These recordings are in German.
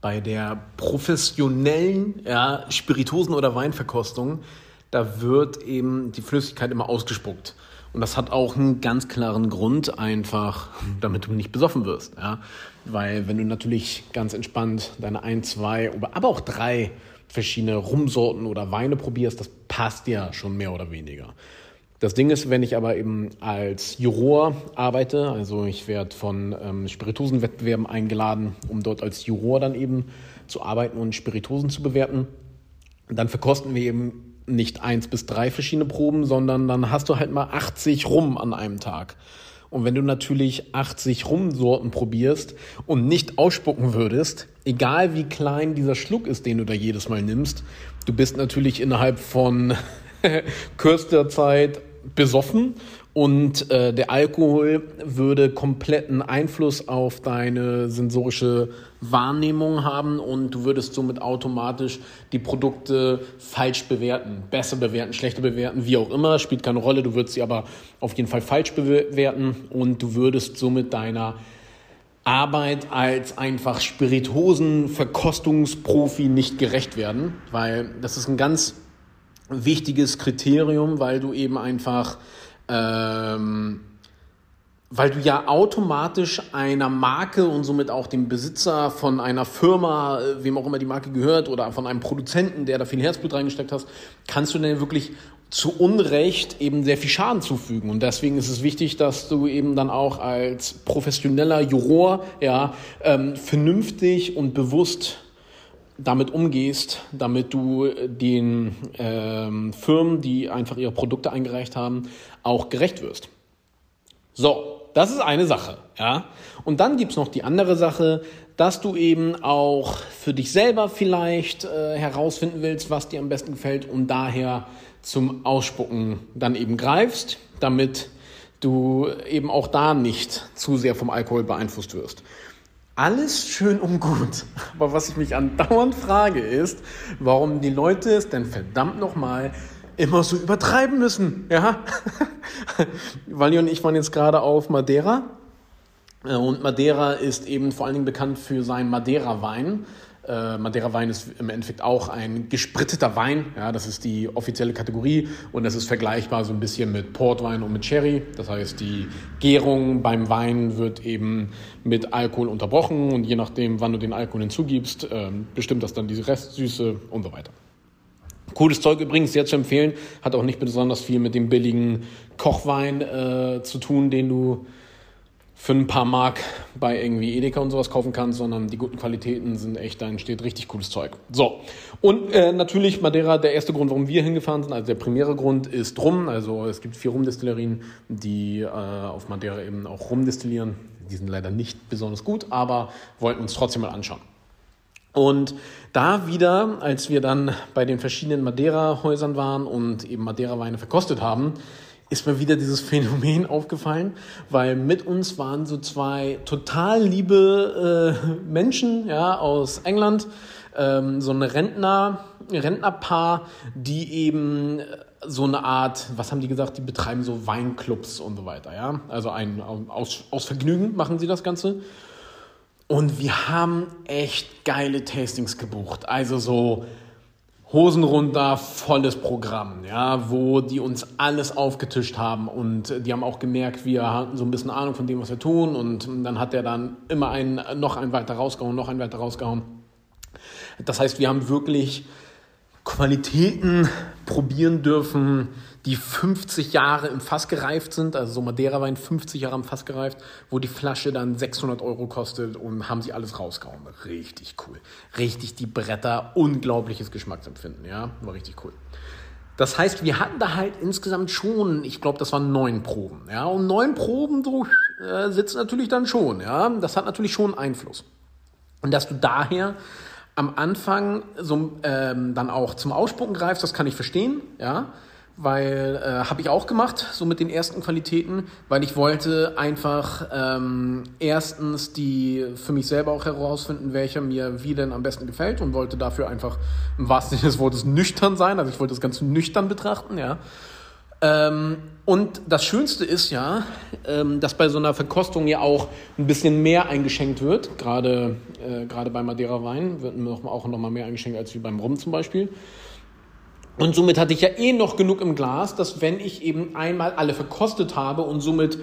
bei der professionellen ja, Spiritosen- oder Weinverkostung, da wird eben die Flüssigkeit immer ausgespuckt. Und das hat auch einen ganz klaren Grund, einfach, damit du nicht besoffen wirst. Ja? Weil wenn du natürlich ganz entspannt deine ein, zwei, aber auch drei verschiedene Rumsorten oder Weine probierst, das passt ja schon mehr oder weniger. Das Ding ist, wenn ich aber eben als Juror arbeite, also ich werde von ähm, Spirituosenwettbewerben eingeladen, um dort als Juror dann eben zu arbeiten und Spirituosen zu bewerten, dann verkosten wir eben nicht eins bis drei verschiedene Proben, sondern dann hast du halt mal 80 Rum an einem Tag. Und wenn du natürlich 80 Rumsorten probierst und nicht ausspucken würdest, egal wie klein dieser Schluck ist, den du da jedes Mal nimmst, du bist natürlich innerhalb von kürzester Zeit besoffen und äh, der Alkohol würde kompletten Einfluss auf deine sensorische Wahrnehmung haben und du würdest somit automatisch die Produkte falsch bewerten, besser bewerten, schlechter bewerten, wie auch immer, spielt keine Rolle, du würdest sie aber auf jeden Fall falsch bewerten und du würdest somit deiner Arbeit als einfach Spiritosen-Verkostungsprofi nicht gerecht werden, weil das ist ein ganz wichtiges Kriterium, weil du eben einfach, ähm, weil du ja automatisch einer Marke und somit auch dem Besitzer von einer Firma, äh, wem auch immer die Marke gehört, oder von einem Produzenten, der da viel Herzblut reingesteckt hast, kannst du denn wirklich zu Unrecht eben sehr viel Schaden zufügen. Und deswegen ist es wichtig, dass du eben dann auch als professioneller Juror ja, ähm, vernünftig und bewusst damit umgehst, damit du den ähm, Firmen, die einfach ihre Produkte eingereicht haben, auch gerecht wirst. So, das ist eine Sache, ja. Und dann gibt's noch die andere Sache, dass du eben auch für dich selber vielleicht äh, herausfinden willst, was dir am besten gefällt und daher zum Ausspucken dann eben greifst, damit du eben auch da nicht zu sehr vom Alkohol beeinflusst wirst. Alles schön und gut. Aber was ich mich andauernd frage ist, warum die Leute es denn verdammt nochmal immer so übertreiben müssen. Ja? Wally und ich waren jetzt gerade auf Madeira. Äh, und Madeira ist eben vor allen Dingen bekannt für seinen Madeira-Wein. Äh, Madeira-Wein ist im Endeffekt auch ein gespritteter Wein. Ja, das ist die offizielle Kategorie und das ist vergleichbar so ein bisschen mit Portwein und mit Sherry. Das heißt, die Gärung beim Wein wird eben mit Alkohol unterbrochen und je nachdem, wann du den Alkohol hinzugibst, äh, bestimmt das dann diese Restsüße und so weiter. Cooles Zeug übrigens, sehr zu empfehlen. Hat auch nicht besonders viel mit dem billigen Kochwein äh, zu tun, den du für ein paar Mark bei irgendwie Edeka und sowas kaufen kannst, sondern die guten Qualitäten sind echt, da entsteht richtig cooles Zeug. So, und äh, natürlich Madeira, der erste Grund, warum wir hingefahren sind, also der primäre Grund ist Rum. Also es gibt vier Rumdestillerien, die äh, auf Madeira eben auch rumdestillieren. Die sind leider nicht besonders gut, aber wollten uns trotzdem mal anschauen. Und da wieder, als wir dann bei den verschiedenen Madeira-Häusern waren und eben Madeira-Weine verkostet haben, ist mir wieder dieses Phänomen aufgefallen, weil mit uns waren so zwei total liebe äh, Menschen ja, aus England, ähm, so ein Rentner, Rentnerpaar, die eben so eine Art, was haben die gesagt, die betreiben so Weinclubs und so weiter, ja. Also ein, aus, aus Vergnügen machen sie das Ganze. Und wir haben echt geile Tastings gebucht. Also so Hosen runter, volles Programm, ja, wo die uns alles aufgetischt haben und die haben auch gemerkt, wir hatten so ein bisschen Ahnung von dem, was wir tun und dann hat er dann immer einen, noch einen weiter rausgehauen, noch einen weiter rausgehauen. Das heißt, wir haben wirklich Qualitäten probieren dürfen, die 50 Jahre im Fass gereift sind, also so Madeira-Wein 50 Jahre im Fass gereift, wo die Flasche dann 600 Euro kostet und haben sie alles rausgehauen. Richtig cool. Richtig die Bretter, unglaubliches Geschmacksempfinden, ja, war richtig cool. Das heißt, wir hatten da halt insgesamt schon, ich glaube, das waren neun Proben, ja, und neun Proben so, äh, sitzt natürlich dann schon, ja, das hat natürlich schon Einfluss. Und dass du daher am Anfang so ähm, dann auch zum Ausspucken greifst, das kann ich verstehen, ja, weil äh, habe ich auch gemacht, so mit den ersten Qualitäten, weil ich wollte einfach ähm, erstens die für mich selber auch herausfinden, welcher mir wie denn am besten gefällt und wollte dafür einfach im wahrsten Sinne des Wortes nüchtern sein, also ich wollte das Ganze nüchtern betrachten, ja. Ähm, und das Schönste ist ja, ähm, dass bei so einer Verkostung ja auch ein bisschen mehr eingeschenkt wird. Gerade, äh, gerade bei Madeira Wein wird noch, auch noch mal mehr eingeschenkt als wie beim Rum zum Beispiel. Und somit hatte ich ja eh noch genug im Glas, dass wenn ich eben einmal alle verkostet habe und somit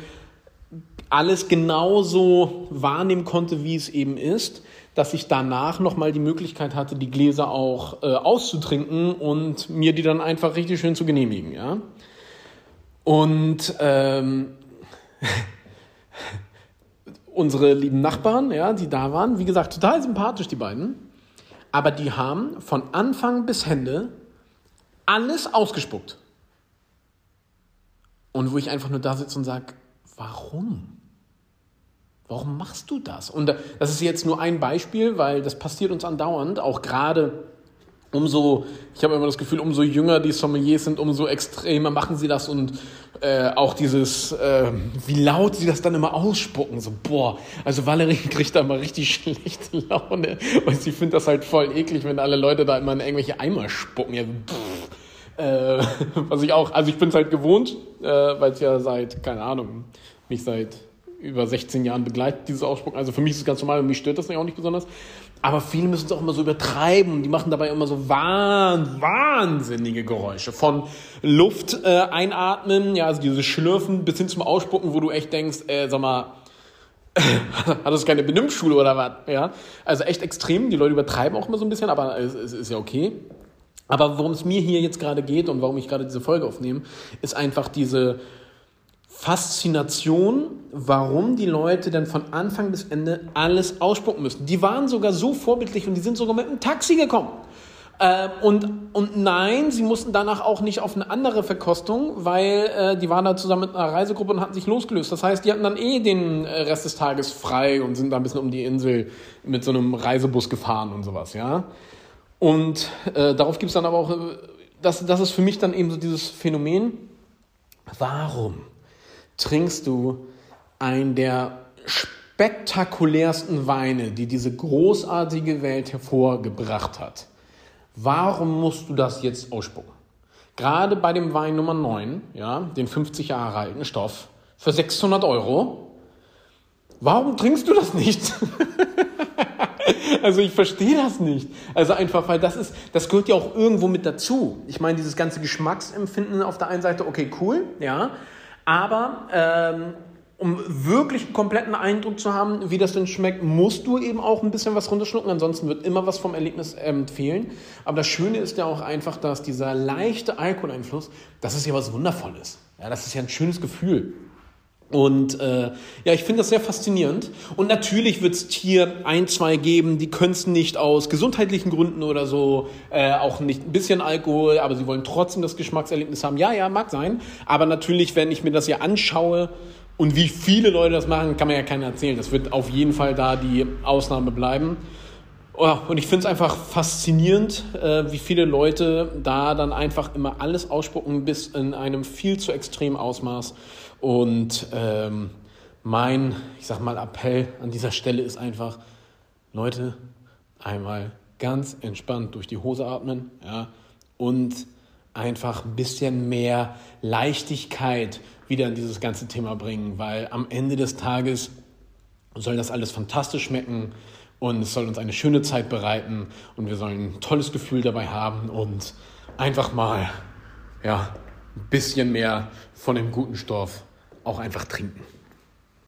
alles genauso wahrnehmen konnte, wie es eben ist, dass ich danach nochmal die Möglichkeit hatte, die Gläser auch äh, auszutrinken und mir die dann einfach richtig schön zu genehmigen. Ja? Und ähm, unsere lieben Nachbarn, ja, die da waren, wie gesagt, total sympathisch, die beiden. Aber die haben von Anfang bis Ende alles ausgespuckt. Und wo ich einfach nur da sitze und sage, warum? Warum machst du das? Und das ist jetzt nur ein Beispiel, weil das passiert uns andauernd, auch gerade umso, ich habe immer das Gefühl, umso jünger die Sommeliers sind, umso extremer machen sie das und äh, auch dieses, äh, wie laut sie das dann immer ausspucken, so boah, also Valerie kriegt da mal richtig schlechte Laune und sie findet das halt voll eklig, wenn alle Leute da immer in irgendwelche Eimer spucken. Ja, äh, was ich auch, also ich bin es halt gewohnt, äh, weil es ja seit, keine Ahnung, mich seit über 16 Jahren begleitet, dieses Ausspucken. Also für mich ist es ganz normal und mich stört das auch nicht besonders. Aber viele müssen es auch immer so übertreiben. Die machen dabei immer so wahn, wahnsinnige Geräusche. Von Luft äh, einatmen, ja, also dieses Schlürfen bis hin zum Ausspucken, wo du echt denkst, äh, sag mal, hat das keine Benimmschule oder was? Ja, also echt extrem. Die Leute übertreiben auch immer so ein bisschen, aber es, es ist ja okay. Aber worum es mir hier jetzt gerade geht und warum ich gerade diese Folge aufnehme, ist einfach diese Faszination, warum die Leute dann von Anfang bis Ende alles ausspucken müssen. Die waren sogar so vorbildlich und die sind sogar mit einem Taxi gekommen. Äh, und, und nein, sie mussten danach auch nicht auf eine andere Verkostung, weil äh, die waren da zusammen mit einer Reisegruppe und hatten sich losgelöst. Das heißt, die hatten dann eh den Rest des Tages frei und sind da ein bisschen um die Insel mit so einem Reisebus gefahren und sowas, ja. Und äh, darauf gibt es dann aber auch, äh, das, das ist für mich dann eben so dieses Phänomen, warum trinkst du einen der spektakulärsten Weine, die diese großartige Welt hervorgebracht hat. Warum musst du das jetzt ausspucken? Gerade bei dem Wein Nummer 9, ja, den 50 Jahre alten Stoff, für 600 Euro. Warum trinkst du das nicht? also ich verstehe das nicht. Also einfach, weil das ist, das gehört ja auch irgendwo mit dazu. Ich meine, dieses ganze Geschmacksempfinden auf der einen Seite, okay, cool, ja, aber ähm, um wirklich einen kompletten Eindruck zu haben, wie das denn schmeckt, musst du eben auch ein bisschen was runterschlucken. Ansonsten wird immer was vom Erlebnis ähm, fehlen. Aber das Schöne ist ja auch einfach, dass dieser leichte Alkoholeinfluss, das ist ja was Wundervolles. Ja, das ist ja ein schönes Gefühl. Und äh, ja, ich finde das sehr faszinierend. Und natürlich wird es hier ein, zwei geben, die können es nicht aus gesundheitlichen Gründen oder so, äh, auch nicht ein bisschen Alkohol, aber sie wollen trotzdem das Geschmackserlebnis haben. Ja, ja, mag sein. Aber natürlich, wenn ich mir das hier anschaue und wie viele Leute das machen, kann man ja keiner erzählen. Das wird auf jeden Fall da die Ausnahme bleiben. Oh, und ich finde es einfach faszinierend, äh, wie viele Leute da dann einfach immer alles ausspucken bis in einem viel zu extremen Ausmaß. Und ähm, mein, ich sag mal, Appell an dieser Stelle ist einfach, Leute, einmal ganz entspannt durch die Hose atmen, ja, und einfach ein bisschen mehr Leichtigkeit wieder in dieses ganze Thema bringen, weil am Ende des Tages soll das alles fantastisch schmecken und es soll uns eine schöne Zeit bereiten und wir sollen ein tolles Gefühl dabei haben und einfach mal ja, ein bisschen mehr von dem guten Stoff auch einfach trinken.